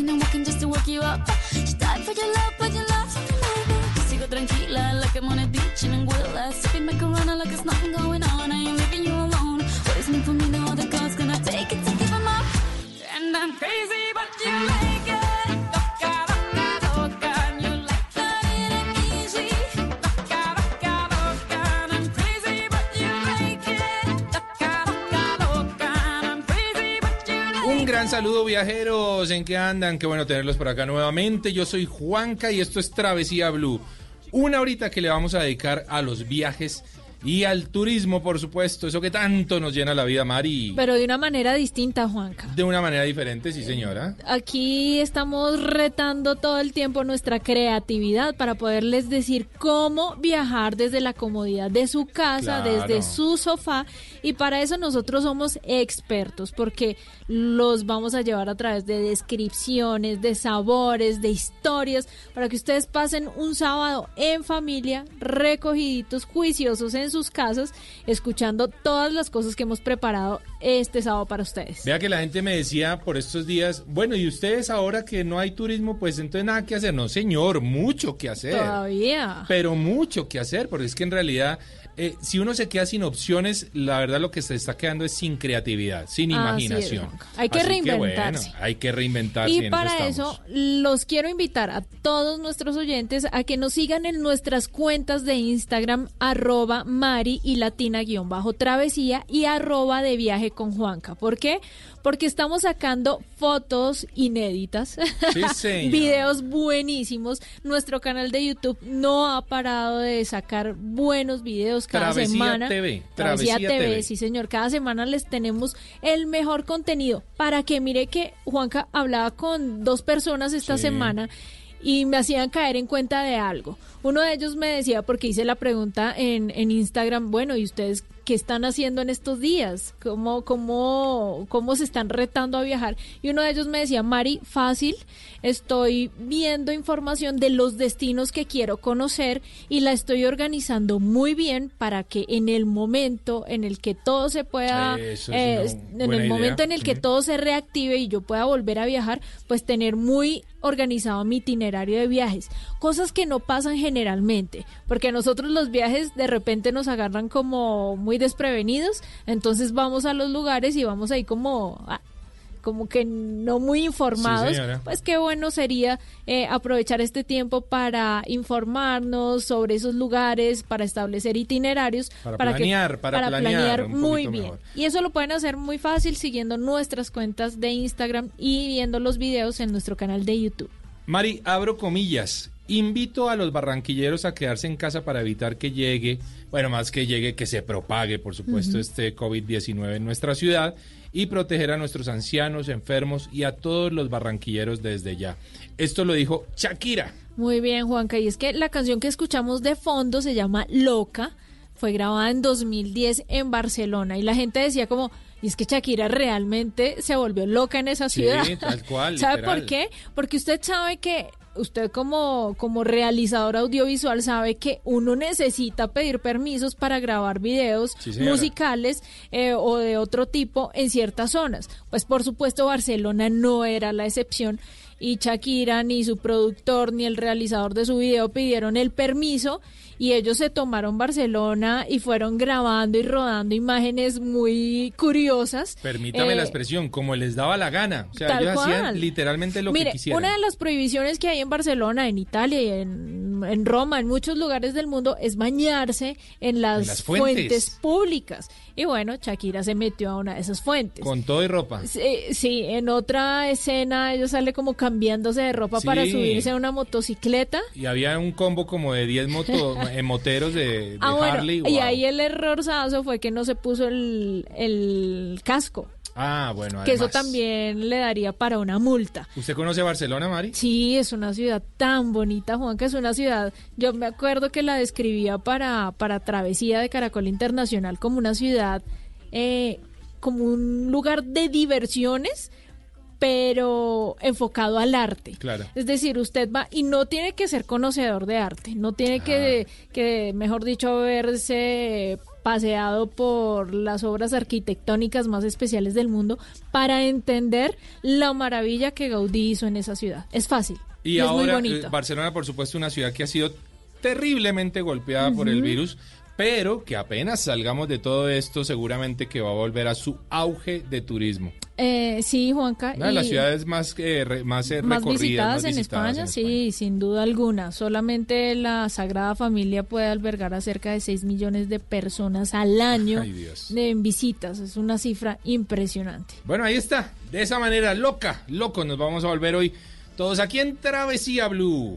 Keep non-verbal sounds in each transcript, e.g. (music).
She's talking and walking just to work you up. She died for your love, but your love's something like that. Sigo tranquila, like I'm on a beach in Anguilla. Sipping macarona like there's nothing going on. I ain't leaving you alone. What is meant for me, no other God's gonna take it to give 'em up. And I'm crazy, gran saludo viajeros, ¿en qué andan? Qué bueno tenerlos por acá nuevamente. Yo soy Juanca y esto es Travesía Blue. Una horita que le vamos a dedicar a los viajes y al turismo, por supuesto. Eso que tanto nos llena la vida, Mari. Pero de una manera distinta, Juanca. De una manera diferente, sí señora. Aquí estamos retando todo el tiempo nuestra creatividad para poderles decir cómo viajar desde la comodidad de su casa, Claro. desde su sofá. Y para eso nosotros somos expertos, porque los vamos a llevar a través de descripciones, de sabores, de historias, para que ustedes pasen un sábado en familia, recogiditos, juiciosos en sus casas, escuchando todas las cosas que hemos preparado este sábado para ustedes. Vea que la gente me decía por estos días, bueno, y ustedes ahora que no hay turismo, pues entonces nada que hacer. No, señor, mucho que hacer. Todavía. Pero mucho que hacer, porque es que en realidad, eh, si uno se queda sin opciones, la verdad lo que se está quedando es sin creatividad, sin Así imaginación. Hay que Así reinventarse. bueno, hay que reinventarse. Y en para eso los quiero invitar a todos nuestros oyentes a que nos sigan en nuestras cuentas de Instagram arroba Mari y Latina guion bajo travesía y arroba de viaje con Juanca. ¿Por qué? Porque estamos sacando fotos inéditas, Sí, (laughs) videos buenísimos. Nuestro canal de YouTube no ha parado de sacar buenos videos cada Travesía semana. TV, Travesía, Travesía TV, TV. sí señor. Cada semana les tenemos el mejor contenido para que mire que Juanca hablaba con dos personas esta Sí. semana y me hacían caer en cuenta de algo. Uno de ellos me decía, porque hice la pregunta en, en Instagram, bueno, ¿y ustedes qué están haciendo en estos días? ¿Cómo, cómo, ¿Cómo se están retando a viajar? Y uno de ellos me decía, Mari, fácil, estoy viendo información de los destinos que quiero conocer y la estoy organizando muy bien para que en el momento en el que todo se pueda, eh, en el momento en el que todo se reactive y yo pueda volver a viajar, pues tener muy organizado mi itinerario de viajes. Cosas que no pasan generalmente, porque a nosotros los viajes de repente nos agarran como muy desprevenidos, entonces vamos a los lugares y vamos ahí como... ah, como que no muy informados, pues qué bueno sería eh, aprovechar este tiempo para informarnos sobre esos lugares, para establecer itinerarios, Para planear, para planear un muy bien. mejor. Y eso lo pueden hacer muy fácil siguiendo nuestras cuentas de Instagram y viendo los videos en nuestro canal de YouTube. Mari, abro comillas. Invito a los barranquilleros a quedarse en casa para evitar que llegue, bueno, más que llegue, que se propague, por supuesto, este COVID-19 en nuestra ciudad y proteger a nuestros ancianos, enfermos y a todos los barranquilleros desde ya. Esto lo dijo Shakira. Muy bien, Juanca. Y es que la canción que escuchamos de fondo se llama Loca. Fue grabada en 2010 en Barcelona. Y la gente decía como, y es que Shakira realmente se volvió loca en esa Sí, ciudad. tal cual, (laughs) ¿Sabe literal. por qué? Porque usted sabe que, usted como, como realizador audiovisual sabe que uno necesita pedir permisos para grabar videos Sí, musicales eh, o de otro tipo en ciertas zonas. Pues por supuesto Barcelona no era la excepción y Shakira ni su productor ni el realizador de su video pidieron el permiso y ellos se tomaron Barcelona y fueron grabando y rodando imágenes muy curiosas. Permítame Eh, la expresión, como les daba la gana. O sea, ellos cual. hacían literalmente lo Mire, que quisieran. una de las prohibiciones que hay en Barcelona, en Italia y en, en Roma, en muchos lugares del mundo, es bañarse en las, En las fuentes. públicas. Y bueno, Shakira se metió a una de esas fuentes. Con todo y ropa. Sí, sí, en otra escena ella sale como cambiándose de ropa para subirse a una motocicleta. Y había un combo como de 10 moto, (laughs) moteros de, de Ah, bueno, Harley. y wow. ahí el errorzazo fue que no se puso el, el casco, Ah, bueno, que eso además. también le daría para una multa. ¿Usted conoce Barcelona, Mari? Sí, es una ciudad tan bonita, Juan, que es una ciudad, yo me acuerdo que la describía para, para Travesía de Caracol Internacional como una ciudad, eh, como un lugar de diversiones, pero enfocado al arte. Claro. Es decir, usted va y no tiene que ser conocedor de arte, no tiene que, que, mejor dicho, haberse paseado por las obras arquitectónicas más especiales del mundo para entender la maravilla que Gaudí hizo en esa ciudad. Es fácil. Y, es muy ahora, bonito. eh, Barcelona, por supuesto, una ciudad que ha sido terriblemente golpeada por el virus, pero que apenas salgamos de todo esto, seguramente que va a volver a su auge de turismo. Eh, sí, Juanca. Una de las ciudades más, eh, re- más, eh, más recorridas, visitadas, más en, visitadas España, sí, sin duda alguna. Solamente la Sagrada Familia puede albergar a cerca de 6 millones de personas al año Ay, en visitas. Es una cifra impresionante. Bueno, ahí está. De esa manera, loca, loco, nos vamos a volver hoy todos aquí en Travesía Blue.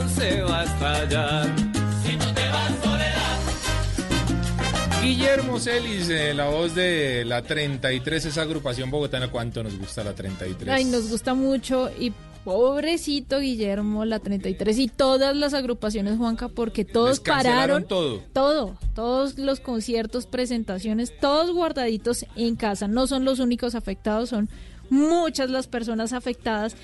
Corazón se va a estallar. Si tú te vas, soledad. Guillermo Celis, eh, la voz de la 33, esa agrupación bogotana. ¿Cuánto nos gusta la 33? Ay, nos gusta mucho y pobrecito Guillermo, la 33 y todas las agrupaciones, Juanca, porque todos pararon todo. todo, todos los conciertos, presentaciones, todos guardaditos en casa. No son los únicos afectados, son muchas las personas afectadas,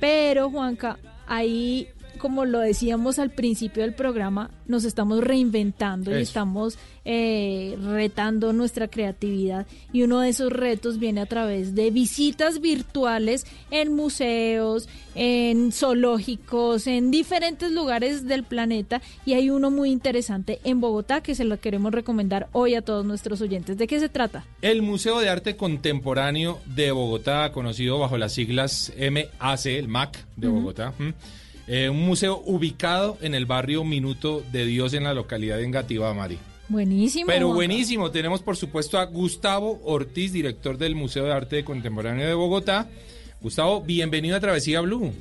pero Juanca, ahí como lo decíamos al principio del programa, nos estamos reinventando y estamos eh, retando nuestra creatividad y uno de esos retos viene a través de visitas virtuales en museos, en zoológicos, en diferentes lugares del planeta y hay uno muy interesante en Bogotá que se lo queremos recomendar hoy a todos nuestros oyentes. ¿De qué se trata? El Museo de Arte Contemporáneo de Bogotá, conocido bajo las siglas MAC, el MAC de Bogotá. Eh, un museo ubicado en el barrio Minuto de Dios en la localidad de Engativá, Mari. Buenísimo. Pero Juanca. buenísimo. Tenemos, por supuesto, a Gustavo Ortiz, director del Museo de Arte Contemporáneo de Bogotá. Gustavo, bienvenido a Travesía Blue.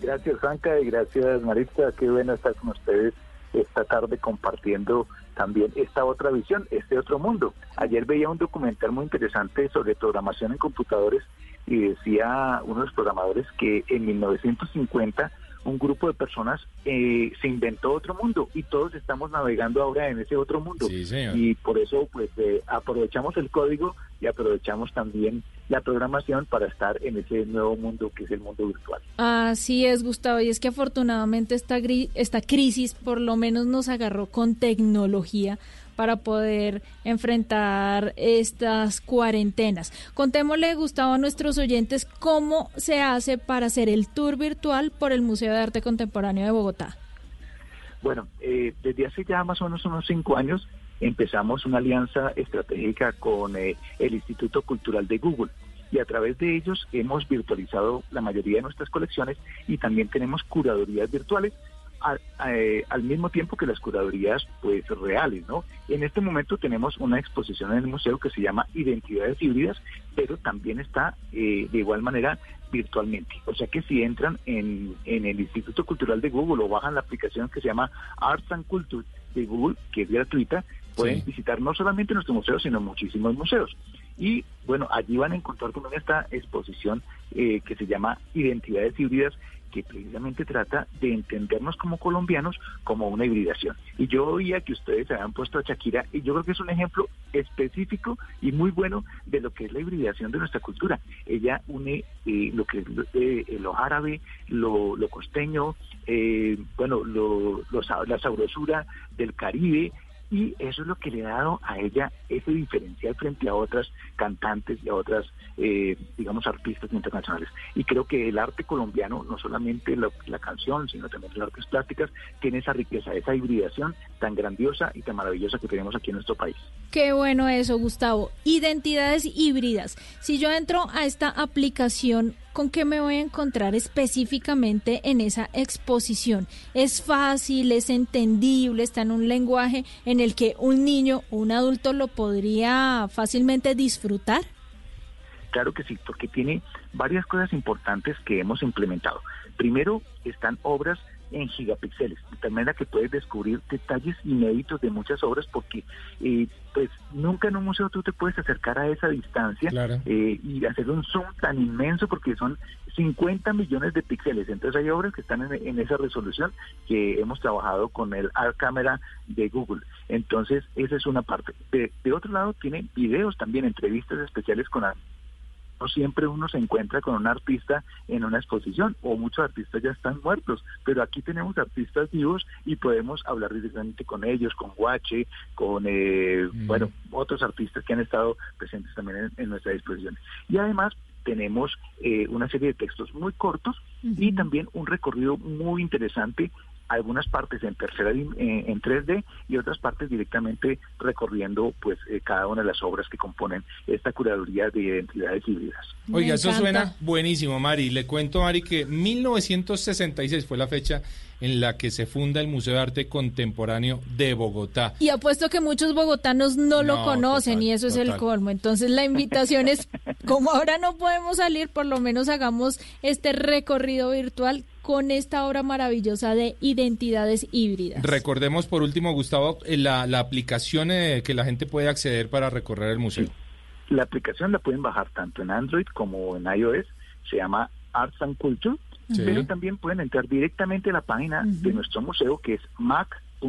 Gracias, Franca, y gracias, Maritza. Qué bueno estar con ustedes esta tarde compartiendo también esta otra visión, este otro mundo. Ayer veía un documental muy interesante sobre programación en computadores y decía uno de los programadores que en 1950 un grupo de personas eh, se inventó otro mundo y todos estamos navegando ahora en ese otro mundo. Sí, señor. Y por eso pues eh, aprovechamos el código y aprovechamos también la programación para estar en ese nuevo mundo que es el mundo virtual. Así es, Gustavo, y es que afortunadamente esta, gri- esta crisis por lo menos nos agarró con tecnología para poder enfrentar estas cuarentenas. Contémosle, Gustavo, a nuestros oyentes cómo se hace para hacer el tour virtual por el Museo de Arte Contemporáneo de Bogotá. Bueno, eh, desde hace ya más o menos unos cinco años empezamos una alianza estratégica con eh, el Instituto Cultural de Google y a través de ellos hemos virtualizado la mayoría de nuestras colecciones y también tenemos curadurías virtuales al, eh, al mismo tiempo que las curadurías pues reales, ¿no? En este momento tenemos una exposición en el museo que se llama Identidades Híbridas, pero también está eh, de igual manera virtualmente. O sea que si entran en, en el Instituto Cultural de Google o bajan la aplicación que se llama Arts and Culture de Google, que es gratuita, pueden Sí. visitar no solamente nuestro museo, sino muchísimos museos. Y bueno, allí van a encontrar también esta exposición eh, que se llama Identidades Híbridas, que precisamente trata de entendernos como colombianos como una hibridación. Y yo oía que ustedes habían puesto a Shakira, y yo creo que es un ejemplo específico y muy bueno de lo que es la hibridación de nuestra cultura. Ella une eh, lo que es eh, lo árabe, lo, costeño, eh, bueno, lo, lo la sabrosura del Caribe, y eso es lo que le ha dado a ella ese diferencial frente a otras cantantes y a otras, eh, digamos, artistas internacionales. Y creo que el arte colombiano, no solamente la, la canción, sino también las artes plásticas, tiene esa riqueza, esa hibridación tan grandiosa y tan maravillosa que tenemos aquí en nuestro país. Qué bueno eso, Gustavo. Identidades híbridas. Si yo entro a esta aplicación, ¿con qué me voy a encontrar específicamente en esa exposición? ¿Es fácil, es entendible, está en un lenguaje en el que un niño o un adulto lo podría fácilmente disfrutar? Claro que sí, porque tiene varias cosas importantes que hemos implementado. Primero, están obras en gigapíxeles, de tal manera que puedes descubrir detalles inéditos de muchas obras porque eh, pues nunca en un museo tú te puedes acercar a esa distancia Claro. eh, y hacer un zoom tan inmenso porque son 50 millones de píxeles. Entonces hay obras que están en, en esa resolución que hemos trabajado con el Art Camera de Google. Entonces esa es una parte. De, de otro lado tiene videos también, entrevistas especiales con no siempre uno se encuentra con un artista en una exposición o muchos artistas ya están muertos, pero aquí tenemos artistas vivos y podemos hablar directamente con ellos, con Guache, con, eh, Mm. bueno, otros artistas que han estado presentes también en, en nuestra disposición. Y además tenemos eh, una serie de textos muy cortos y también un recorrido muy interesante algunas partes en tercera eh, en 3D y otras partes directamente recorriendo pues eh, cada una de las obras que componen esta curaduría de identidades híbridas. Oiga, eso suena buenísimo, Mari. Le cuento, Mari, que 1966 fue la fecha en la que se funda el Museo de Arte Contemporáneo de Bogotá. Y apuesto que muchos bogotanos no, lo No, conocen total, y eso es el colmo. Entonces la invitación es, (laughs) como ahora no podemos salir, por lo menos hagamos este recorrido virtual con esta obra maravillosa de identidades híbridas. Recordemos por último, Gustavo, eh, la, la aplicación eh, que la gente puede acceder para recorrer el museo. La aplicación la pueden bajar tanto en Android como en iOS, se llama Arts and Culture, Sí. pero también pueden entrar directamente a la página de nuestro museo que es mac.org.co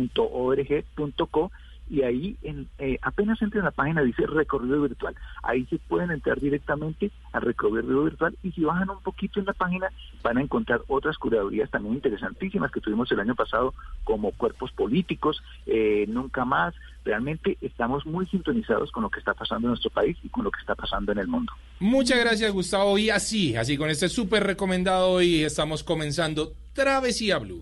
y ahí en, eh, apenas entren a la página dice recorrido virtual. Ahí se pueden entrar directamente al recorrido virtual y si bajan un poquito en la página van a encontrar otras curadurías también interesantísimas que tuvimos el año pasado como cuerpos políticos, eh, nunca más. Realmente estamos muy sintonizados con lo que está pasando en nuestro país y con lo que está pasando en el mundo. Muchas gracias, Gustavo. Y así, así con este súper recomendado hoy estamos comenzando Travesía Blue.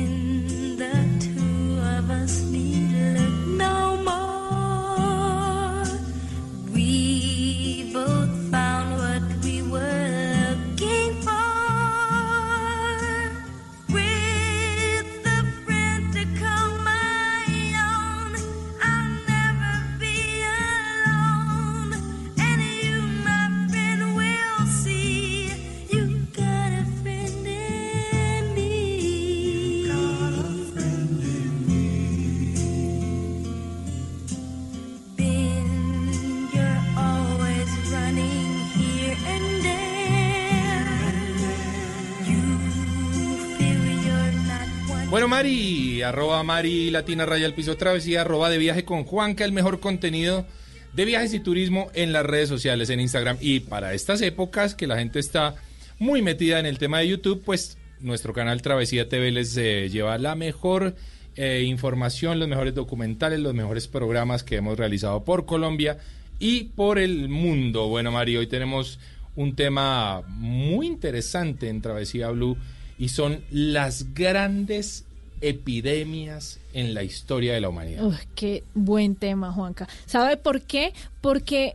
Arroba Mari Latina Raya al Piso Travesía, arroba de viaje con Juanca, el mejor contenido de viajes y turismo en las redes sociales, en Instagram. Y para estas épocas que la gente está muy metida en el tema de YouTube, pues nuestro canal Travesía TV les eh, lleva la mejor eh, información, los mejores documentales, los mejores programas que hemos realizado por Colombia y por el mundo. Bueno, Mari, hoy tenemos un tema muy interesante en Travesía Blue y son las grandes epidemias en la historia de la humanidad. Uf, qué buen tema, Juanca. ¿Sabe por qué? Porque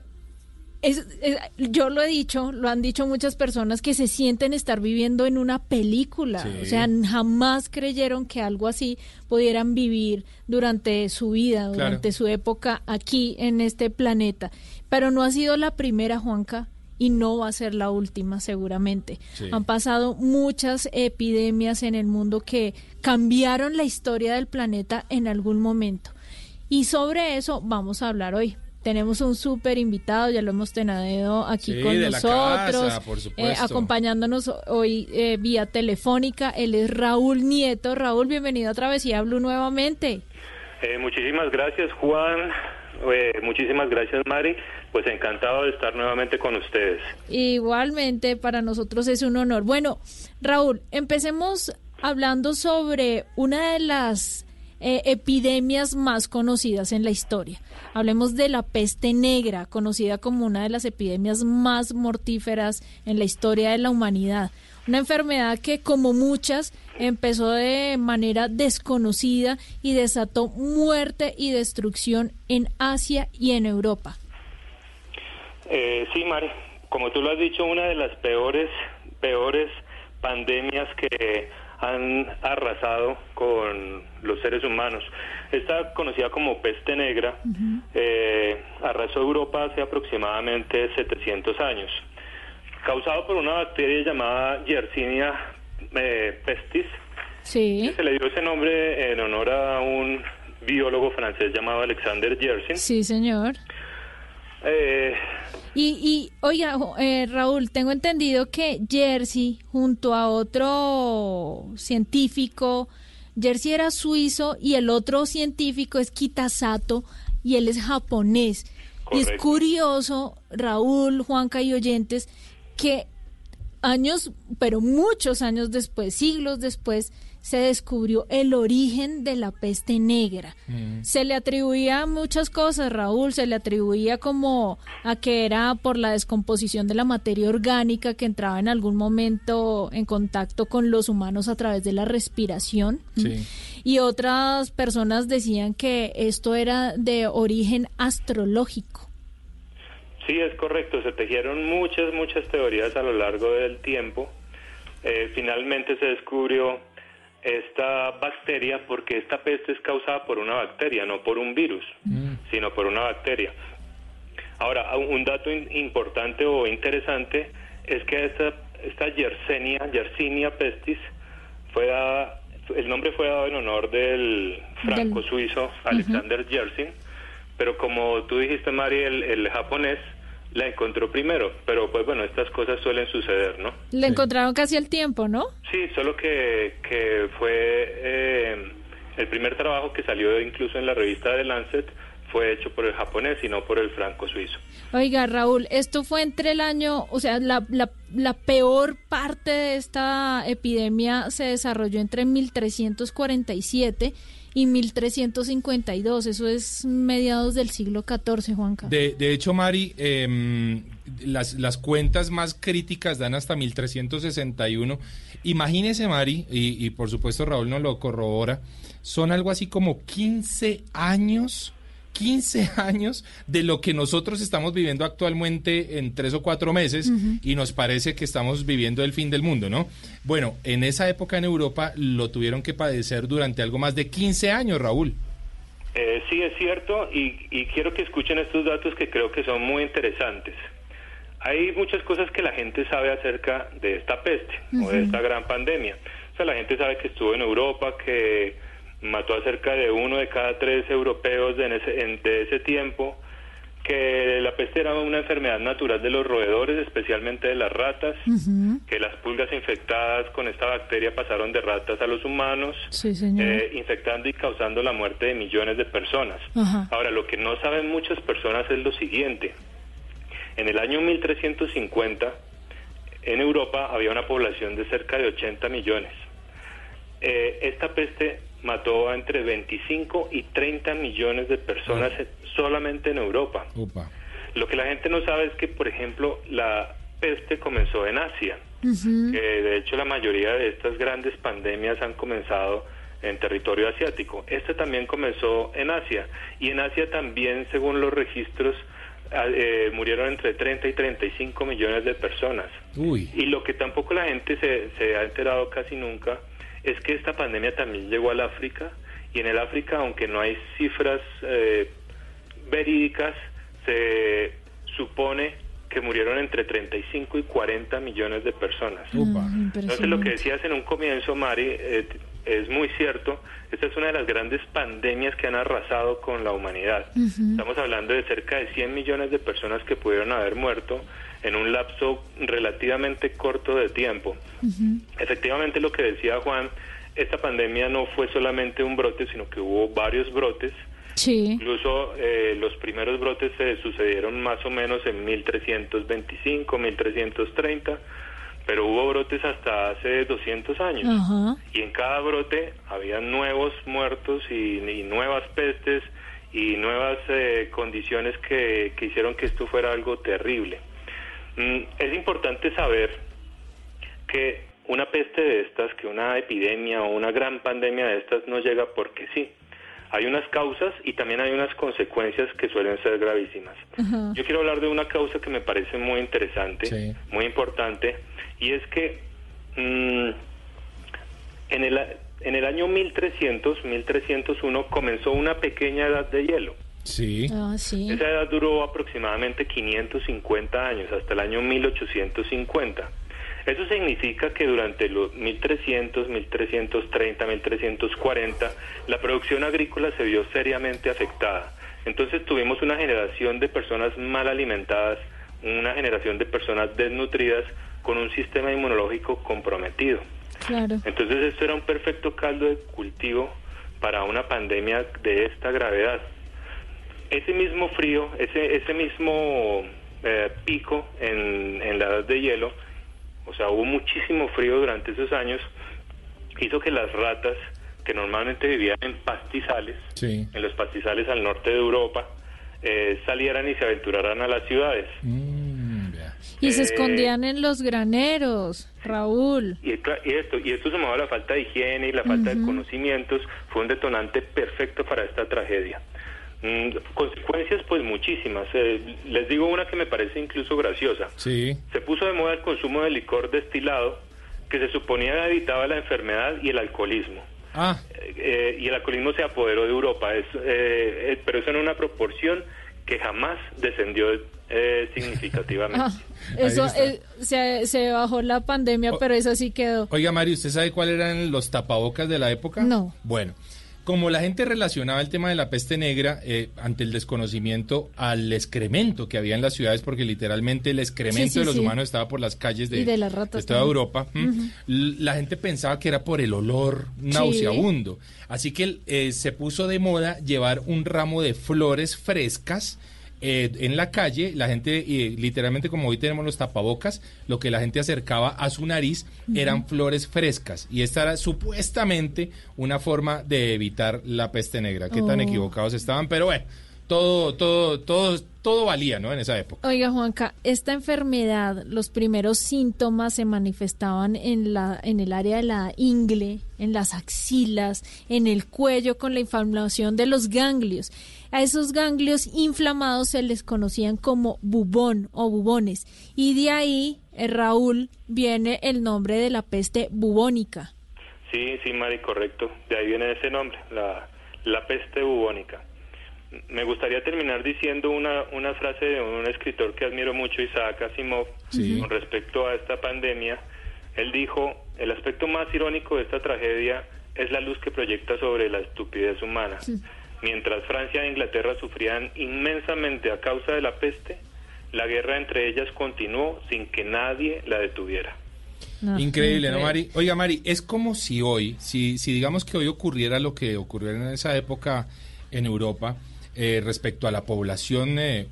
es, es- yo lo he dicho, lo han dicho muchas personas que se sienten estar viviendo en una película. Sí. O sea, jamás creyeron que algo así pudieran vivir durante su vida, durante su época aquí en este planeta. Pero no ha sido la primera, Juanca. Y no va a ser la última, seguramente. Sí. Han pasado muchas epidemias en el mundo que cambiaron la historia del planeta en algún momento. Y sobre eso vamos a hablar hoy. Tenemos un súper invitado, ya lo hemos tenido aquí Sí, con de la nosotros, casa, por supuesto. acompañándonos hoy eh, vía telefónica. Él es Raúl Nieto. Raúl, bienvenido a Travesía Blue nuevamente. Eh, muchísimas gracias, Juan. Eh, muchísimas gracias, Mari. Pues encantado de estar nuevamente con ustedes. Igualmente, para nosotros es un honor. Bueno, Raúl, empecemos hablando sobre una de las eh, epidemias más conocidas en la historia. Hablemos de la peste negra, conocida como una de las epidemias más mortíferas en la historia de la humanidad. Una enfermedad que, como muchas, empezó de manera desconocida y desató muerte y destrucción en Asia y en Europa. Eh, sí, Mari, como tú lo has dicho, una de las peores, peores pandemias que han arrasado con los seres humanos. Esta conocida como peste negra eh, arrasó Europa hace aproximadamente 700 años. Causado por una bacteria llamada Yersinia eh, pestis, Sí. se le dio ese nombre en honor a un biólogo francés llamado Alexander Yersin. Sí, señor. Eh, Y, y oiga, eh, Raúl, tengo entendido que Jersey, junto a otro científico, Jersey era suizo y el otro científico es Kitasato y él es japonés. Y es Correcto. curioso, Raúl, Juanca y oyentes, que años, pero muchos años después, siglos después, se descubrió el origen de la peste negra. Se le atribuía muchas cosas, Raúl, se le atribuía como a que era por la descomposición de la materia orgánica que entraba en algún momento en contacto con los humanos a través de la respiración. Sí. Y otras personas decían que esto era de origen astrológico. Sí, es correcto. Se tejieron muchas, muchas teorías a lo largo del tiempo. Eh, finalmente se descubrió esta bacteria porque esta peste es causada por una bacteria, no por un virus, sino por una bacteria. Ahora, un dato importante o interesante es que esta, esta Yersenia, Yersinia pestis, fue dada, el nombre fue dado en honor del franco-suizo Alexander Yersin, pero como tú dijiste, Mari, el, el japonés la encontró primero, pero pues bueno, estas cosas suelen suceder, ¿no? Le encontraron casi al tiempo, ¿no? Sí, solo que, que fue eh, el primer trabajo que salió incluso en la revista de Lancet fue hecho por el japonés y no por el franco-suizo. Oiga, Raúl, esto fue entre el año, o sea, la, la, la peor parte de esta epidemia se desarrolló entre 1347 y 1352. Eso es mediados del siglo XIV, Juanca. De, de hecho, Mari, em, las, las cuentas más críticas dan hasta 1361. Imagínese, Mari, y, y por supuesto Raúl nos lo corrobora, son algo así como 15 años 15 años de lo que nosotros estamos viviendo actualmente en tres o cuatro meses y nos parece que estamos viviendo el fin del mundo, ¿no? Bueno, en esa época en Europa lo tuvieron que padecer durante algo más de 15 años, Raúl. Eh, sí, es cierto, y, y quiero que escuchen estos datos que creo que son muy interesantes. Hay muchas cosas que la gente sabe acerca de esta peste o de esta gran pandemia. O sea, la gente sabe que estuvo en Europa, que mató a cerca de uno de cada tres europeos de, ese, en- de ese tiempo, que la peste era una enfermedad natural de los roedores, especialmente de las ratas, que las pulgas infectadas con esta bacteria pasaron de ratas a los humanos, Sí, eh, infectando y causando la muerte de millones de personas. Ajá. Ahora, lo que no saben muchas personas es lo siguiente. En el año 1350, en Europa había una población de cerca de 80 millones. Eh, esta peste mató a entre 25 y 30 millones de personas eh, solamente en Europa. Lo que la gente no sabe es que, por ejemplo, la peste comenzó en Asia. que de hecho, la mayoría de estas grandes pandemias han comenzado en territorio asiático. Esta también comenzó en Asia. Y en Asia también, según los registros, ah, eh, murieron entre 30 y 35 millones de personas. Uy. Y lo que tampoco la gente se, se ha enterado casi nunca es que esta pandemia también llegó al África y en el África, aunque no hay cifras eh, verídicas, se supone que murieron entre 35 y 40 millones de personas. Entonces lo que decías en un comienzo, Mari, eh, es muy cierto. Esta es una de las grandes pandemias que han arrasado con la humanidad. Estamos hablando de cerca de 100 millones de personas que pudieron haber muerto en un lapso relativamente corto de tiempo. Efectivamente, lo que decía Juan, esta pandemia no fue solamente un brote, sino que hubo varios brotes. Sí. Incluso eh, los primeros brotes se sucedieron más o menos en 1325, 1330, pero hubo brotes hasta hace 200 años. Y en cada brote había nuevos muertos y, y nuevas pestes y nuevas eh, condiciones que, que hicieron que esto fuera algo terrible. Mm, es importante saber que una peste de estas, que una epidemia o una gran pandemia de estas no llega porque sí. Hay unas causas y también hay unas consecuencias que suelen ser gravísimas. Yo quiero hablar de una causa que me parece muy interesante, Sí. muy importante, y es que mm, en, el, a- en el año 1300, 1301, comenzó una pequeña edad de hielo. Sí. Ah, sí. Esa edad duró aproximadamente 550 años, hasta el año 1850. Eso significa que durante los 1300, 1330, 1340, la producción agrícola se vio seriamente afectada. Entonces tuvimos una generación de personas mal alimentadas, una generación de personas desnutridas con un sistema inmunológico comprometido. Claro. Entonces esto era un perfecto caldo de cultivo para una pandemia de esta gravedad. Ese mismo frío, ese, ese mismo eh, pico en, en la edad de hielo, o sea, hubo muchísimo frío durante esos años, hizo que las ratas, que normalmente vivían en pastizales, Sí. en los pastizales al norte de Europa, eh, salieran y se aventuraran a las ciudades. Mm. Y se Eh, escondían en los graneros, Raúl. Y esto, y esto sumado a la falta de higiene y la falta de conocimientos fue un detonante perfecto para esta tragedia. Mm, consecuencias pues muchísimas. Eh, les digo una que me parece incluso graciosa. Sí. Se puso de moda el consumo de licor destilado que se suponía evitaba la enfermedad y el alcoholismo. Ah, Eh, eh, y el alcoholismo se apoderó de Europa, es, eh, eh, pero eso en una proporción que jamás descendió eh, significativamente. (laughs) Ah, eso se, se bajó la pandemia, pero eso sí quedó. Oiga, Mario, ¿usted sabe cuáles eran los tapabocas de la época? No. Bueno, como la gente relacionaba el tema de la peste negra eh, ante el desconocimiento al excremento que había en las ciudades, porque literalmente el excremento Sí, sí, de los sí. humanos estaba por las calles de, de las ratas toda. Europa, la gente pensaba que era por el olor nauseabundo. Así que eh, se puso de moda llevar un ramo de flores frescas eh, en la calle, la gente, eh, literalmente como hoy tenemos los tapabocas, lo que la gente acercaba a su nariz eran flores frescas. Y esta era supuestamente una forma de evitar la peste negra. Qué tan Oh. equivocados estaban, pero bueno, todo, todo, todo, todo valía, ¿no? En esa época. Oiga, Juanca, esta enfermedad, los primeros síntomas se manifestaban en la en el área de la ingle, en las axilas, en el cuello con la inflamación de los ganglios. A esos ganglios inflamados se les conocían como bubón o bubones y de ahí, eh, Raúl, viene el nombre de la peste bubónica. Sí, sí, Mari, correcto. De ahí viene ese nombre, la, la peste bubónica. Me gustaría terminar diciendo una, una frase de un escritor que admiro mucho, Isaac Asimov, Sí. con respecto a esta pandemia. Él dijo, el aspecto más irónico de esta tragedia es la luz que proyecta sobre la estupidez humana. Mientras Francia e Inglaterra sufrían inmensamente a causa de la peste, la guerra entre ellas continuó sin que nadie la detuviera. No, Increíble, ¿no. Mari? Oiga, Mari, es como si hoy, si, si digamos que hoy ocurriera lo que ocurrió en esa época en Europa eh, respecto a la población eh,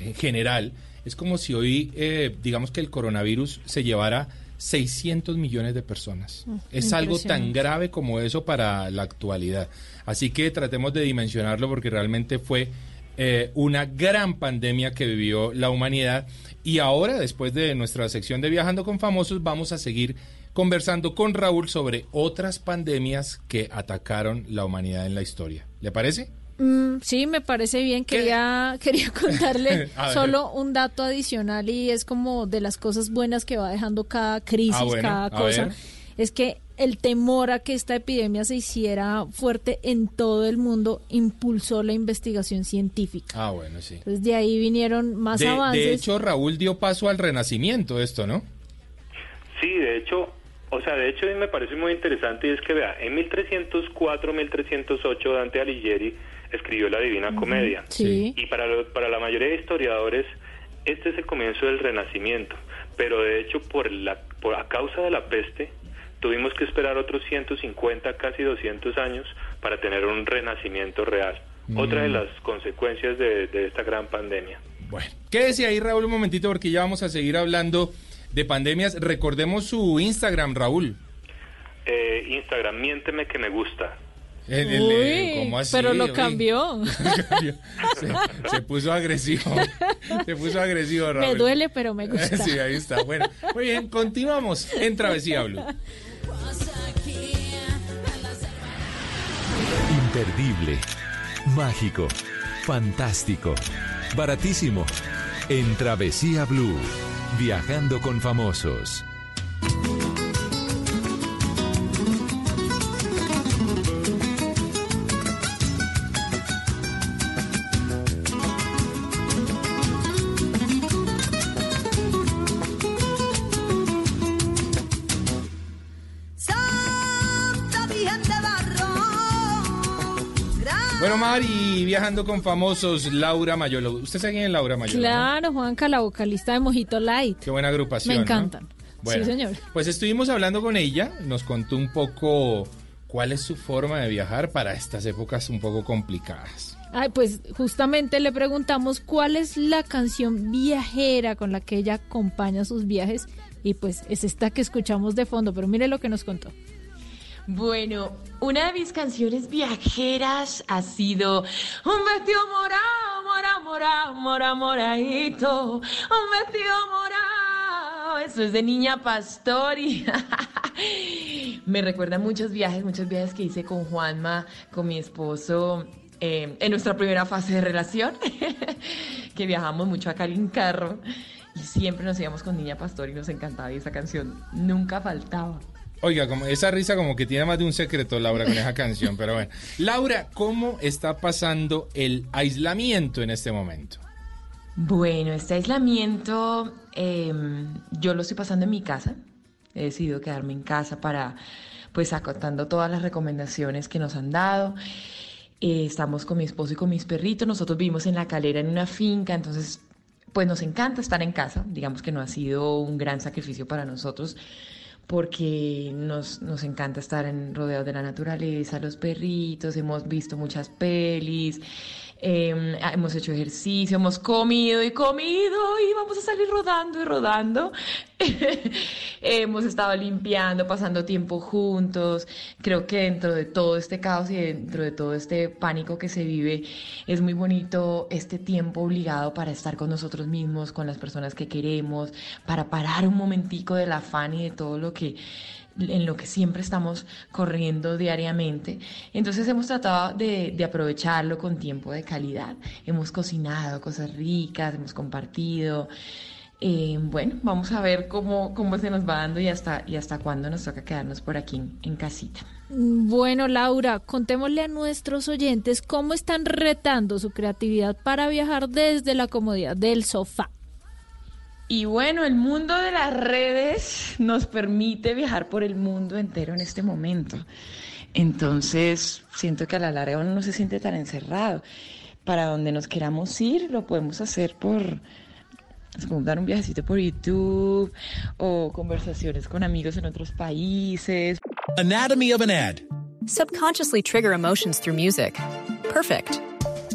en general, es como si hoy, eh, digamos que el coronavirus se llevara 600 millones de personas. es algo tan grave como eso para la actualidad. Así que tratemos de dimensionarlo porque realmente fue eh, una gran pandemia que vivió la humanidad. Y ahora, después de nuestra sección de Viajando con Famosos, vamos a seguir conversando con Raúl sobre otras pandemias que atacaron la humanidad en la historia. ¿Le parece? Mm, sí, me parece bien. Quería, (laughs) quería contarle (laughs) solo un dato adicional y es como de las cosas buenas que va dejando cada crisis, Ah, bueno, cada cosa. Es que el temor a que esta epidemia se hiciera fuerte en todo el mundo impulsó la investigación científica. Ah, bueno, sí. Entonces de ahí vinieron más De, avances. de hecho, Raúl dio paso al renacimiento esto, ¿no? Sí, de hecho, o sea, de hecho me parece muy interesante y es que vea, en 1304, 1308 Dante Alighieri escribió la Divina Comedia. sí. Y para, lo- para la mayoría de historiadores, este es el comienzo del Renacimiento. Pero de hecho, por la, por, a causa de la peste, tuvimos que esperar otros 150, casi 200 años para tener un renacimiento real. Otra de las consecuencias de, de esta gran pandemia. Bueno, quédese ahí, Raúl, un momentito, porque ya vamos a seguir hablando de pandemias. Recordemos su Instagram, Raúl. Eh, Instagram, miénteme que me gusta. El- el- Uy, eh, ¿cómo así? pero (laughs) lo cambió. se, se puso agresivo. Se puso agresivo, Raúl. me duele, pero me gusta. (laughs) Sí, ahí está. Bueno, muy bien, continuamos en Travesía Blue. Imperdible, mágico, fantástico, baratísimo. En Travesía Blue, viajando con famosos. Viajando con famosos, Laura Mayolo. ¿Usted sabe quién es Laura Mayolo? no? Claro, Juanca, la vocalista de Mojito Light. Qué buena agrupación. Me ¿no? encantan. Bueno, Sí, señor. Pues estuvimos hablando con ella, nos contó un poco cuál es su forma de viajar para estas épocas un poco complicadas. Ay, pues justamente le preguntamos cuál es la canción viajera con la que ella acompaña sus viajes y pues es esta que escuchamos de fondo, pero mire lo que nos contó. Bueno, una de mis canciones viajeras ha sido Un vestido morado, mora, mora, mora, moradito. Un vestido morado Eso es de Niña Pastori (laughs) Me recuerda muchos viajes, muchos viajes que hice con Juanma, con mi esposo eh, En nuestra primera fase de relación (laughs) Que viajamos mucho a Cali en carro Y siempre nos íbamos con Niña Pastori y nos encantaba y esa canción nunca faltaba Oiga, esa risa como que tiene más de un secreto, Laura, con esa canción, pero bueno. Laura, ¿cómo está pasando el aislamiento en este momento? Bueno, este aislamiento eh, yo lo estoy pasando en mi casa. He decidido quedarme en casa para, pues, acotando todas las recomendaciones que nos han dado. Eh, estamos con mi esposo y con mis perritos. Nosotros vivimos en la calera en una finca, entonces, pues nos encanta estar en casa. Digamos que no ha sido un gran sacrificio para nosotros porque nos, nos encanta estar en, rodeados de la naturaleza, los perritos, hemos visto muchas pelis, eh, hemos hecho ejercicio, hemos comido y comido y vamos a salir rodando y rodando. (laughs) hemos estado limpiando, pasando tiempo juntos. Creo que dentro de todo este caos y dentro de todo este pánico que se vive, es muy bonito este tiempo obligado para estar con nosotros mismos, con las personas que queremos, para parar un momentico del afán y de todo lo que en lo que siempre estamos corriendo diariamente. Entonces hemos tratado de, aprovecharlo con tiempo de calidad. Hemos cocinado cosas ricas, hemos compartido. Eh, bueno, vamos a ver cómo, cómo se nos va dando y hasta, y hasta cuándo nos toca quedarnos por aquí en, en casita. Bueno, Laura, contémosle a nuestros oyentes cómo están retando su creatividad para viajar desde la comodidad del sofá. Y bueno, el mundo de las redes nos permite viajar por el mundo entero en este momento. Entonces, siento que a la larga uno no se siente tan encerrado. Para donde nos queramos ir, lo podemos hacer por, podemos dar un viajecito por YouTube o conversaciones con amigos en otros países. Anatomy of an ad. Subconsciously trigger emotions through music. Perfect.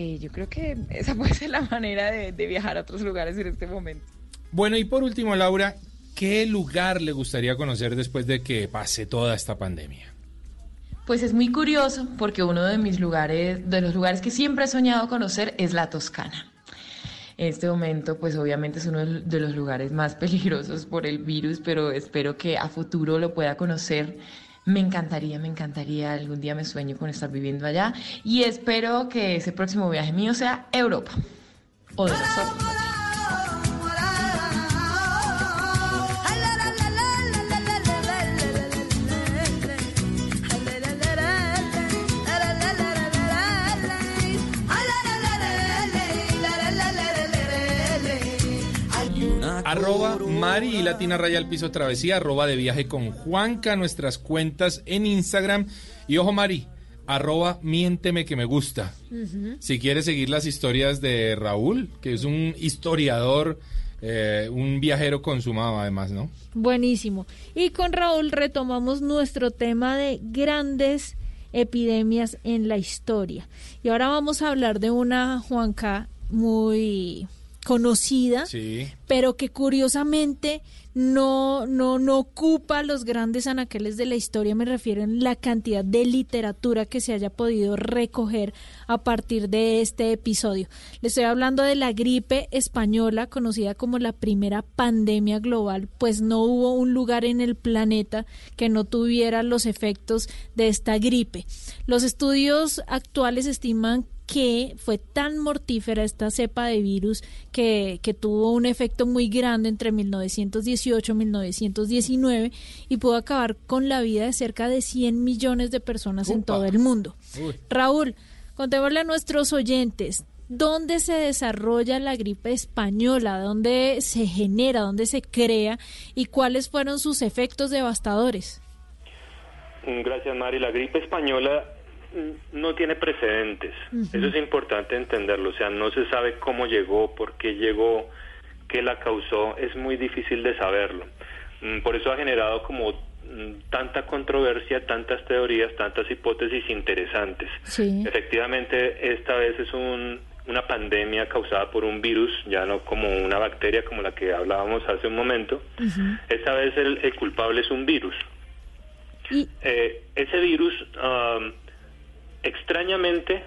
Eh, yo creo que esa (laughs) puede ser la manera de, de viajar a otros lugares en este momento. Bueno, y por último, Laura, ¿qué lugar le gustaría conocer después de que pase toda esta pandemia? Pues es muy curioso porque uno de mis lugares, de los lugares que siempre he soñado conocer es la Toscana. En este momento, pues obviamente es uno de los lugares más (laughs) peligrosos por el virus, pero espero que a futuro lo pueda conocer. Me encantaría, me encantaría, algún día me sueño con estar viviendo allá y espero que ese próximo viaje mío sea Europa o de nosotros. Arroba Mari y Latina Raya al Piso Travesía, arroba de viaje con Juanca, nuestras cuentas en Instagram. Y ojo, Mari, arroba miénteme que me gusta. Si quieres seguir las historias de Raúl, que es un historiador, eh, un viajero consumado además, ¿no? Buenísimo. Y con Raúl retomamos nuestro tema de grandes epidemias en la historia. Y ahora vamos a hablar de una Juanca muy conocida, Sí. pero que curiosamente no, no, no ocupa los grandes anaqueles de la historia, me refiero en la cantidad de literatura que se haya podido recoger a partir de este episodio. Le estoy hablando de la gripe española, conocida como la primera pandemia global, pues no hubo un lugar en el planeta que no tuviera los efectos de esta gripe. Los estudios actuales estiman que fue tan mortífera esta cepa de virus que, que tuvo un efecto muy grande entre 1918 y 1919 y pudo acabar con la vida de cerca de 100 millones de personas en todo el mundo. Uy. Raúl, contémosle a nuestros oyentes, ¿dónde se desarrolla la gripe española? ¿Dónde se genera? ¿Dónde se crea? ¿Y cuáles fueron sus efectos devastadores? Mm, Gracias, Mari. La gripe española no tiene precedentes. Eso es importante entenderlo. O sea, no se sabe cómo llegó, por qué llegó, qué la causó. Es muy difícil de saberlo. Mm, Por eso ha generado como mm, tanta controversia, tantas teorías, tantas hipótesis interesantes. Sí. Efectivamente, esta vez es un- una pandemia causada por un virus, ya no como una bacteria como la que hablábamos hace un momento. Esta vez el- el culpable es un virus. Y Eh, ese virus extrañamente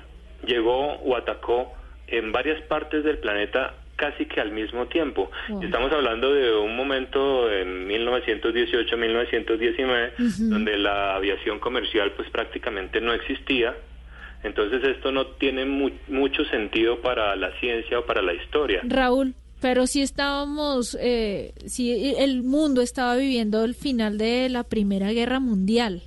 llegó o atacó en varias partes del planeta casi que al mismo tiempo. Wow. Estamos hablando de un momento en 1918-1919 donde la aviación comercial pues prácticamente no existía. Entonces esto no tiene mu- mucho sentido para la ciencia o para la historia. Raúl, pero si estábamos, eh, si el mundo estaba viviendo el final de la Primera Guerra Mundial.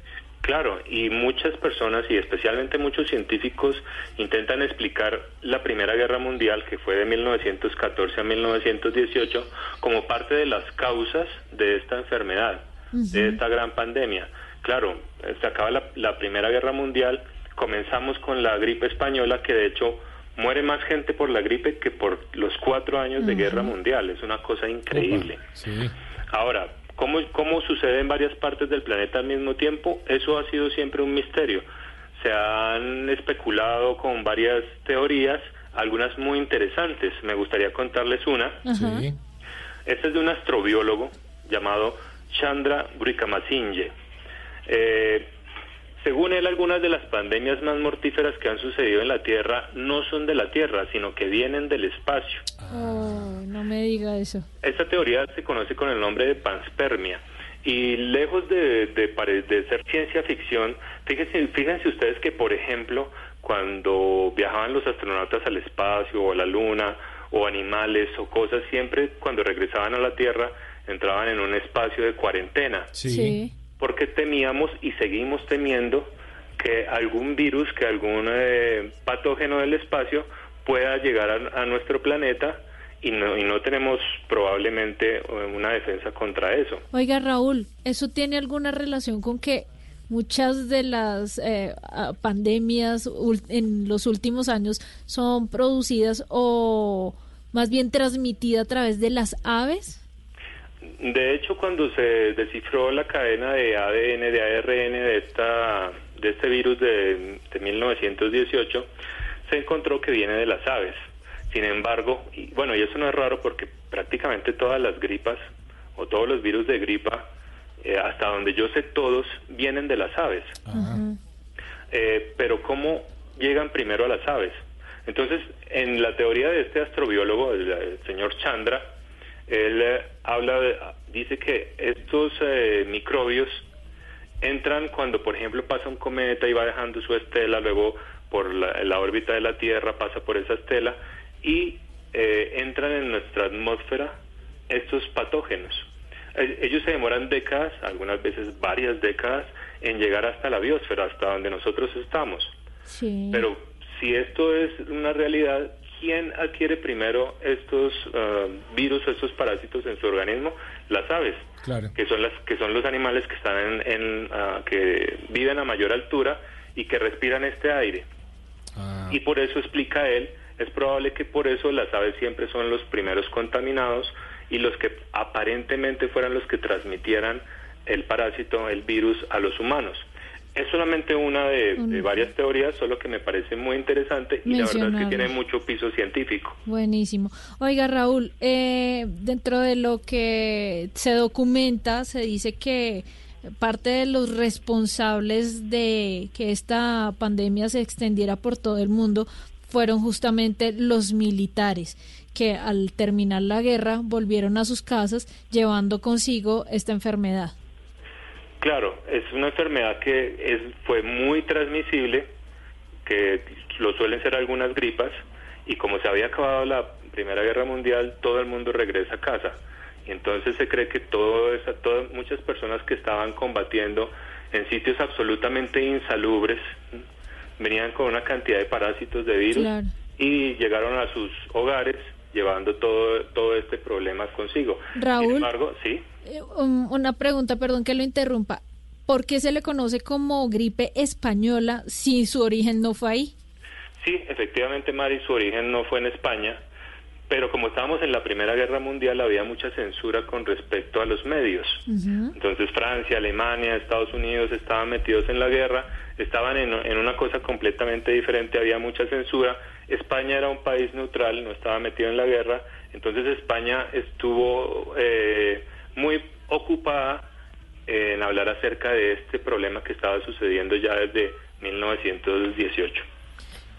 Claro, y muchas personas y especialmente muchos científicos intentan explicar la Primera Guerra Mundial, que fue de 1914 a 1918, como parte de las causas de esta enfermedad, de esta gran pandemia. Claro, se acaba la, la Primera Guerra Mundial, comenzamos con la gripe española, que de hecho muere más gente por la gripe que por los cuatro años de guerra mundial. Es una cosa increíble. Sí. Ahora, ¿cómo, ¿cómo sucede en varias partes del planeta al mismo tiempo? Eso ha sido siempre un misterio. Se han especulado con varias teorías, algunas muy interesantes. Me gustaría contarles una. Sí. Este es de un astrobiólogo llamado Chandra Wickramasinghe. Eh, según él, algunas de las pandemias más mortíferas que han sucedido en la Tierra no son de la Tierra, sino que vienen del espacio. Oh, no me diga eso. Esta teoría se conoce con el nombre de panspermia. Y lejos de, de pare- de ser ciencia ficción, fíjense, fíjense ustedes que, por ejemplo, cuando viajaban los astronautas al espacio o a la Luna, o animales o cosas, siempre cuando regresaban a la Tierra entraban en un espacio de cuarentena Sí. Porque temíamos y seguimos temiendo que algún virus, que algún eh, patógeno del espacio pueda llegar a, a nuestro planeta y no, y no tenemos probablemente eh, una defensa contra eso. Oiga, Raúl, ¿eso tiene alguna relación con que muchas de las eh, pandemias en los últimos años son producidas o más bien transmitidas a través de las aves? De hecho, cuando se descifró la cadena de ADN, de ARN de, esta, de este virus de, de 1918, se encontró que viene de las aves. Sin embargo, y bueno, y eso no es raro porque prácticamente todas las gripas o todos los virus de gripa, eh, hasta donde yo sé todos, vienen de las aves. Eh, pero ¿cómo llegan primero a las aves? Entonces, en la teoría de este astrobiólogo, el, el señor Chandra, él eh, habla de, dice que estos eh, microbios entran cuando, por ejemplo, pasa un cometa y va dejando su estela, luego por la, la órbita de la Tierra pasa por esa estela y eh, entran en nuestra atmósfera estos patógenos. Eh, Ellos se demoran décadas, algunas veces varias décadas, en llegar hasta la biosfera, hasta donde nosotros estamos. Sí. Pero si esto es una realidad, ¿quién adquiere primero estos ah, virus o estos parásitos en su organismo? Las aves, Claro. que son las que son los animales que están en, en, ah, que viven a mayor altura y que respiran este aire. Ah, Y por eso explica él, es probable que por eso las aves siempre son los primeros contaminados y los que aparentemente fueran los que transmitieran el parásito, el virus a los humanos. Es solamente una de, de varias teorías, solo que me parece muy interesante y la verdad es que tiene mucho piso científico. Buenísimo. Oiga, Raúl, eh, dentro de lo que se documenta, se dice que parte de los responsables de que esta pandemia se extendiera por todo el mundo fueron justamente los militares que al terminar la guerra volvieron a sus casas llevando consigo esta enfermedad. Claro, es una enfermedad que es, fue muy transmisible, que lo suelen ser algunas gripas, y como se había acabado la Primera Guerra Mundial, todo el mundo regresa a casa. Y entonces se cree que todo esa, todas, muchas personas que estaban combatiendo en sitios absolutamente insalubres venían con una cantidad de parásitos de virus Claro. y llegaron a sus hogares llevando todo, todo este problema consigo. Raúl. Sin embargo, sí. Eh, um, una pregunta, perdón que lo interrumpa. ¿Por qué se le conoce como gripe española si su origen no fue ahí? Sí, efectivamente, Mari, su origen no fue en España, pero como estábamos en la Primera Guerra Mundial había mucha censura con respecto a los medios. Entonces Francia, Alemania, Estados Unidos estaban metidos en la guerra, estaban en, en una cosa completamente diferente, había mucha censura. España era un país neutral, no estaba metido en la guerra, entonces España estuvo eh, muy ocupada en hablar acerca de este problema que estaba sucediendo ya desde 1918.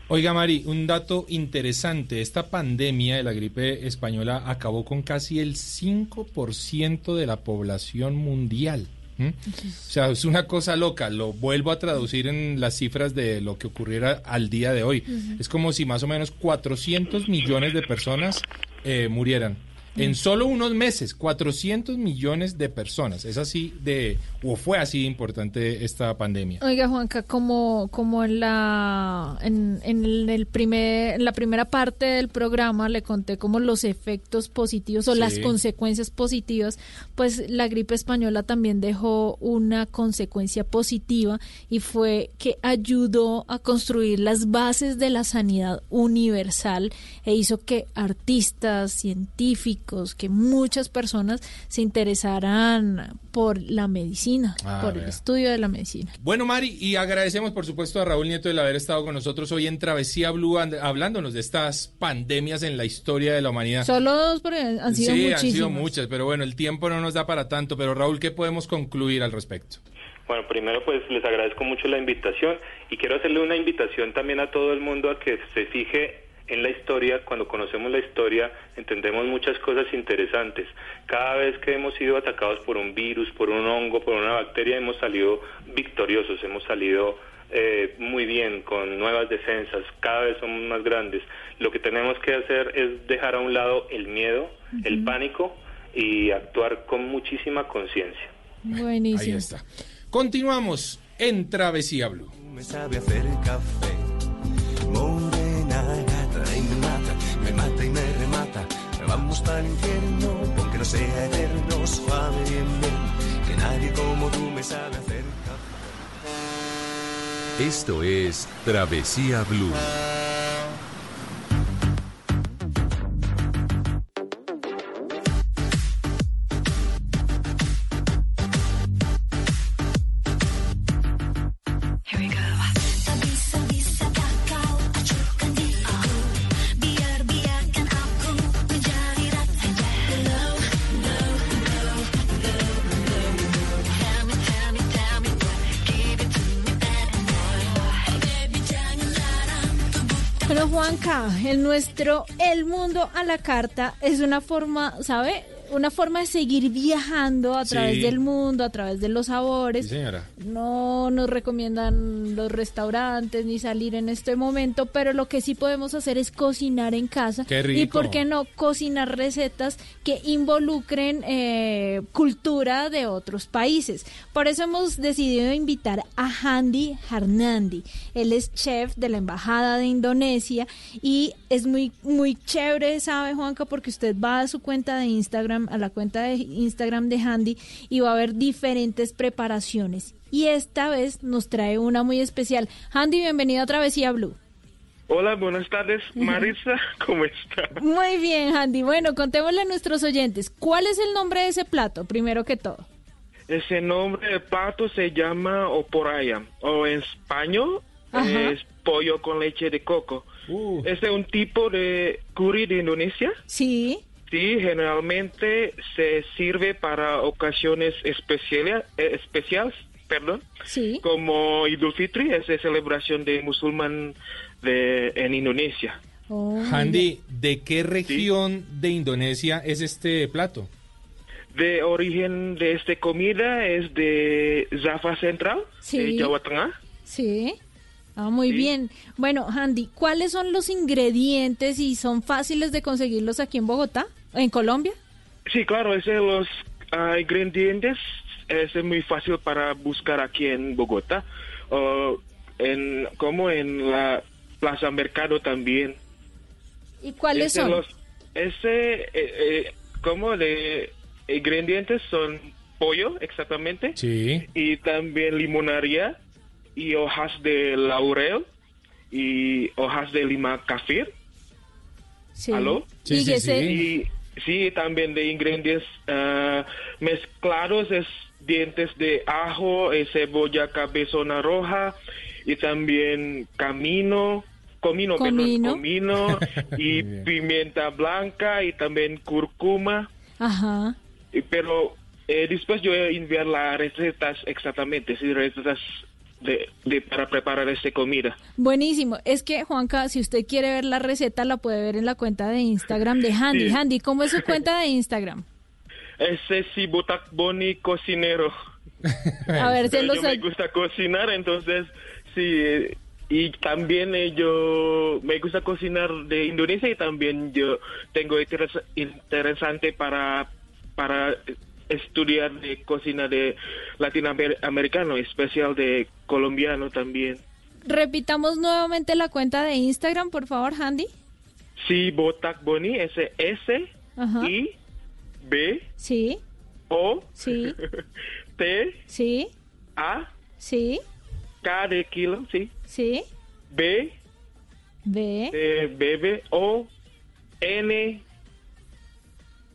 Oiga, Mari, un dato interesante. Esta pandemia de la gripe española acabó con casi el 5% de la población mundial. O sea, es una cosa loca. Lo vuelvo a traducir en las cifras de lo que ocurriera al día de hoy. Es como si más o menos 400 millones de personas eh, murieran. En solo unos meses, 400 millones de personas. Es así de, o fue así de importante esta pandemia. Oiga, Juanca, como, como en la en, en el, primer, en la primera parte del programa le conté como los efectos positivos o Sí. las consecuencias positivas, pues la gripe española también dejó una consecuencia positiva y fue que ayudó a construir las bases de la sanidad universal e hizo que artistas, científicos, que muchas personas se interesaran por la medicina, Ah, por el estudio de la medicina. Bueno, Mari, y agradecemos por supuesto a Raúl Nieto el haber estado con nosotros hoy en Travesía Blue and- hablándonos de estas pandemias en la historia de la humanidad. Solo dos, porque han sido sí, muchísimas. han sido muchas, pero bueno, el tiempo no nos da para tanto. Pero Raúl, ¿qué podemos concluir al respecto? Bueno, primero pues les agradezco mucho la invitación y quiero hacerle una invitación también a todo el mundo a que se fije en la historia. Cuando conocemos la historia entendemos muchas cosas interesantes. Cada vez que hemos sido atacados por un virus, por un hongo, por una bacteria, hemos salido victoriosos, hemos salido eh, muy bien, con nuevas defensas, cada vez somos más grandes. Lo que tenemos que hacer es dejar a un lado el miedo, el pánico y actuar con muchísima conciencia. Buenísimo. Ahí está. Continuamos en Travesía Blue. Me sabe hacer café. El infierno, aunque no sea eterno, suave bien, bien. Que nadie como tú me sabe hacer. Esto es Travesía Blue. Juanca, el nuestro El Mundo a la Carta es una forma, ¿sabe? Una forma de seguir viajando a través Sí. del mundo, a través de los sabores. Sí, señora. No nos recomiendan los restaurantes ni salir en este momento, pero lo que sí podemos hacer es cocinar en casa. Qué rico. Y por qué no cocinar recetas que involucren eh, cultura de otros países. Por eso hemos decidido invitar a Handy Harnandi. Él es chef de la Embajada de Indonesia y es muy, muy chévere, ¿sabe, Juanca? Porque usted va a su cuenta de Instagram, a la cuenta de Instagram de Handy y va a ver diferentes preparaciones. Y esta vez nos trae una muy especial. Handy, bienvenido a Travesía Blue. Hola, buenas tardes, (laughs) Marisa, ¿cómo está? Muy bien, Handy. Bueno, contémosle a nuestros oyentes, ¿cuál es el nombre de ese plato, primero que todo? Ese nombre de plato se llama oporaya, o en español Ajá. es pollo con leche de coco. Uh, Es un tipo de curry de Indonesia. Sí, Sí, generalmente se sirve para ocasiones especiales, eh, especiales, perdón, sí. como Idul Fitri, es de celebración de musulmán de, en Indonesia. Oh. Handy, ¿de qué región de Indonesia es este plato? De origen de esta comida es de Java Central, Sí. de Jawa Tengah. Sí. Ah, muy Sí. bien. Bueno, Handy, ¿cuáles son los ingredientes y son fáciles de conseguirlos aquí en Bogotá, en Colombia? Sí, claro, ese los ah, ingredientes es muy fácil para buscar aquí en Bogotá, o en como en la Plaza Mercado también. ¿Y cuáles Ese son? los- ese, eh, eh, como de ingredientes son pollo, exactamente, Sí. y también limonaria y hojas de laurel y hojas de lima kafir. Sí. ¿Aló? Sí, y sí, ese- sí. También de ingredientes ah, mezclados es dientes de ajo, eh, cebolla cabezona roja y también camino, comino, perdón, Comino. comino (laughs) y pimienta blanca y también cúrcuma. Ajá. Pero eh, después yo voy a enviar las recetas exactamente, sí, recetas de, de- para preparar esta comida. Buenísimo. Es que, Juanca, si usted quiere ver la receta, la puede ver en la cuenta de Instagram de Handy. (laughs) Sí. Handy, ¿cómo es su (laughs) cuenta de Instagram? Botac Boni cocinero. A ver, se los... yo me gusta cocinar, entonces sí. Y también eh, yo me gusta cocinar de Indonesia y también yo tengo interés interesante para para estudiar de cocina de latinoamericano, especial de colombiano también. Repitamos nuevamente la cuenta de Instagram, por favor, Handy. Sí, Botac Boni, S S Ajá. I B Sí, O sí, (laughs) T sí, A sí, K de kilo, sí. sí. B B, de bebé O N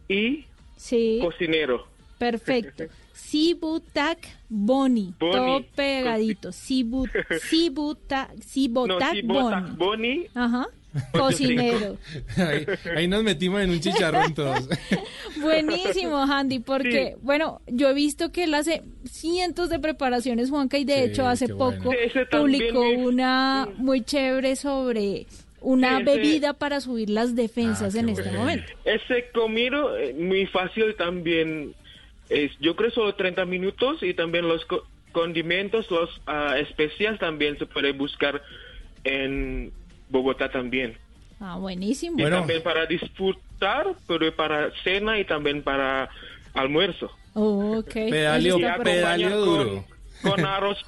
I sí. cocinero. Perfecto. Sibutak Boni. Boni. Todo pegadito. Sibu, (laughs) Sibuta, No, Boni. Botac Boni. Ajá. Cocinero. Ahí, ahí nos metimos en un chicharrón todos. (laughs) Buenísimo, Handy, porque, bueno, yo he visto que él hace cientos de preparaciones, Juanca, y de Sí, hecho hace poco bueno. Publicó es- una muy chévere sobre una Sí, ese- bebida para subir las defensas Ah, en este bueno. momento. Ese comido eh, muy fácil también. Es, yo creo solo 30 minutos y también los co- condimentos, los ah, especias también se puede buscar en Bogotá también. Ah, buenísimo. Y Bueno. también para disfrutar, pero para cena y también para almuerzo. Oh, ok. Pedaleo, pedaleo duro. Con, con arroz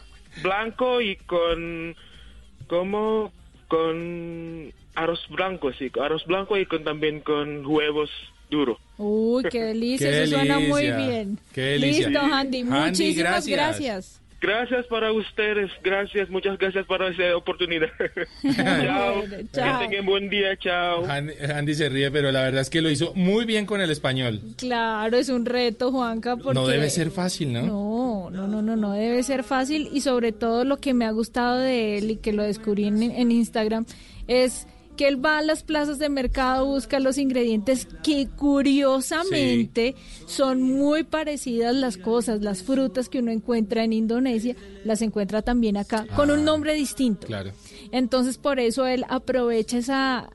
blanco y con como con arroz blanco, sí, arroz blanco y con también con huevos duros. Uy, qué (laughs) delicia, Qué eso suena muy bien. qué delicia. Listo, Handy, Handy, muchísimas gracias. gracias. Gracias para ustedes, gracias, muchas gracias por esa oportunidad. (laughs) chao. Bueno, Que chao. tengan buen día, chao. Andy, Andy se ríe, pero la verdad es que lo hizo muy bien con el español. Claro, es un reto, Juanca, porque... No debe ser fácil, ¿no? No, no, no, no, no debe ser fácil y sobre todo lo que me ha gustado de él y que lo descubrí en, en Instagram es que él va a las plazas de mercado, busca los ingredientes que curiosamente son muy parecidas las cosas, las frutas que uno encuentra en Indonesia, las encuentra también acá, con un nombre distinto. Claro. Entonces por eso él aprovecha esa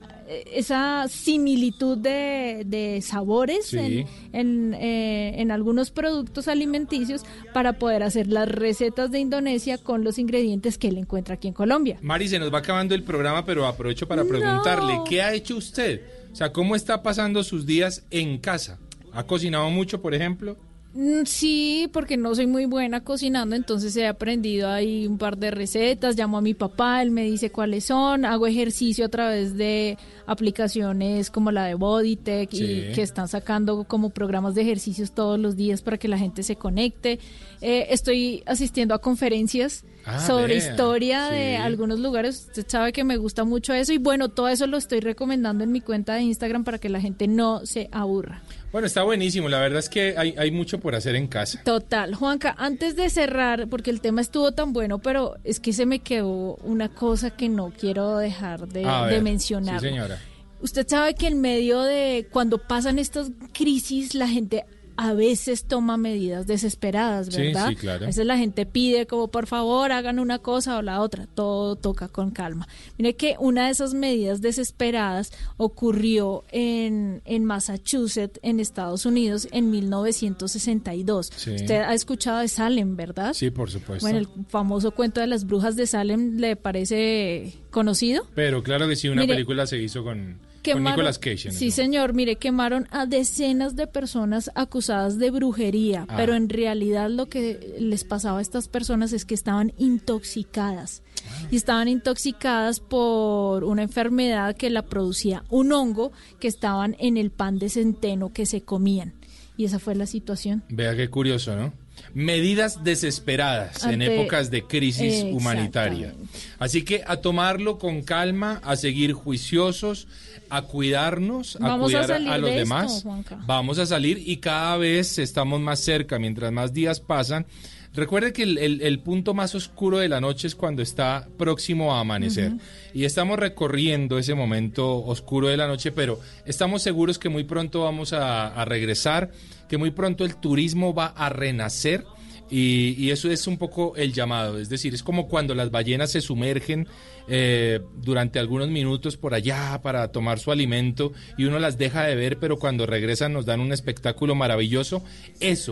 esa similitud de, de sabores Sí. en, en, eh, en algunos productos alimenticios para poder hacer las recetas de Indonesia con los ingredientes que él encuentra aquí en Colombia. Mari, se nos va acabando el programa, pero aprovecho para preguntarle, ¿qué ha hecho usted? O sea, ¿cómo está pasando sus días en casa? ¿Ha cocinado mucho, por ejemplo? Mm, Sí, porque no soy muy buena cocinando, entonces he aprendido ahí un par de recetas, llamo a mi papá, él me dice cuáles son, hago ejercicio a través de aplicaciones como la de Bodytech Sí. y que están sacando como programas de ejercicios todos los días para que la gente se conecte. Eh, estoy asistiendo a conferencias Ah, sobre historia sí. de algunos lugares, usted sabe que me gusta mucho eso y bueno, todo eso lo estoy recomendando en mi cuenta de Instagram para que la gente no se aburra. Bueno, está buenísimo. La verdad es que hay, hay mucho por hacer en casa. Total, Juanca, antes de cerrar, porque el tema estuvo tan bueno, pero es que se me quedó una cosa que no quiero dejar de, de mencionar. Sí, señora. Usted sabe que en medio de cuando pasan estas crisis, la gente a veces toma medidas desesperadas, Sí, ¿verdad? sí, claro. A veces la gente pide como por favor hagan una cosa o la otra, todo toca con calma. Mire que una de esas medidas desesperadas ocurrió en, en Massachusetts, en Estados Unidos, en 1962. Sí. Usted ha escuchado de Salem, ¿verdad? Sí, por supuesto. Bueno, el famoso cuento de las brujas de Salem le parece conocido. Pero claro que sí, una Mire, película se hizo con, con Quemaron- Nicolas Cage. en Sí, señor, mire, quemaron a decenas de personas acusadas de brujería, Ah. pero en realidad lo que les pasaba a estas personas es que estaban intoxicadas. Y estaban intoxicadas por una enfermedad que la producía un hongo que estaban en el pan de centeno que se comían. Y esa fue la situación. Vea qué curioso, ¿no? Medidas desesperadas en épocas de crisis humanitaria. Así que a tomarlo con calma, a seguir juiciosos, a cuidarnos, a Vamos cuidar a, los de demás. Vamos a salir y cada vez estamos más cerca, mientras más días pasan. Recuerde que el, el- el punto más oscuro de la noche es cuando está próximo a amanecer. Y estamos recorriendo ese momento oscuro de la noche, pero estamos seguros que muy pronto vamos a, a regresar, que muy pronto el turismo va a renacer. Y, eso es un poco el llamado, es decir, es como cuando las ballenas se sumergen eh, durante algunos minutos por allá para tomar su alimento y uno las deja de ver, pero cuando regresan nos dan un espectáculo maravilloso. Eso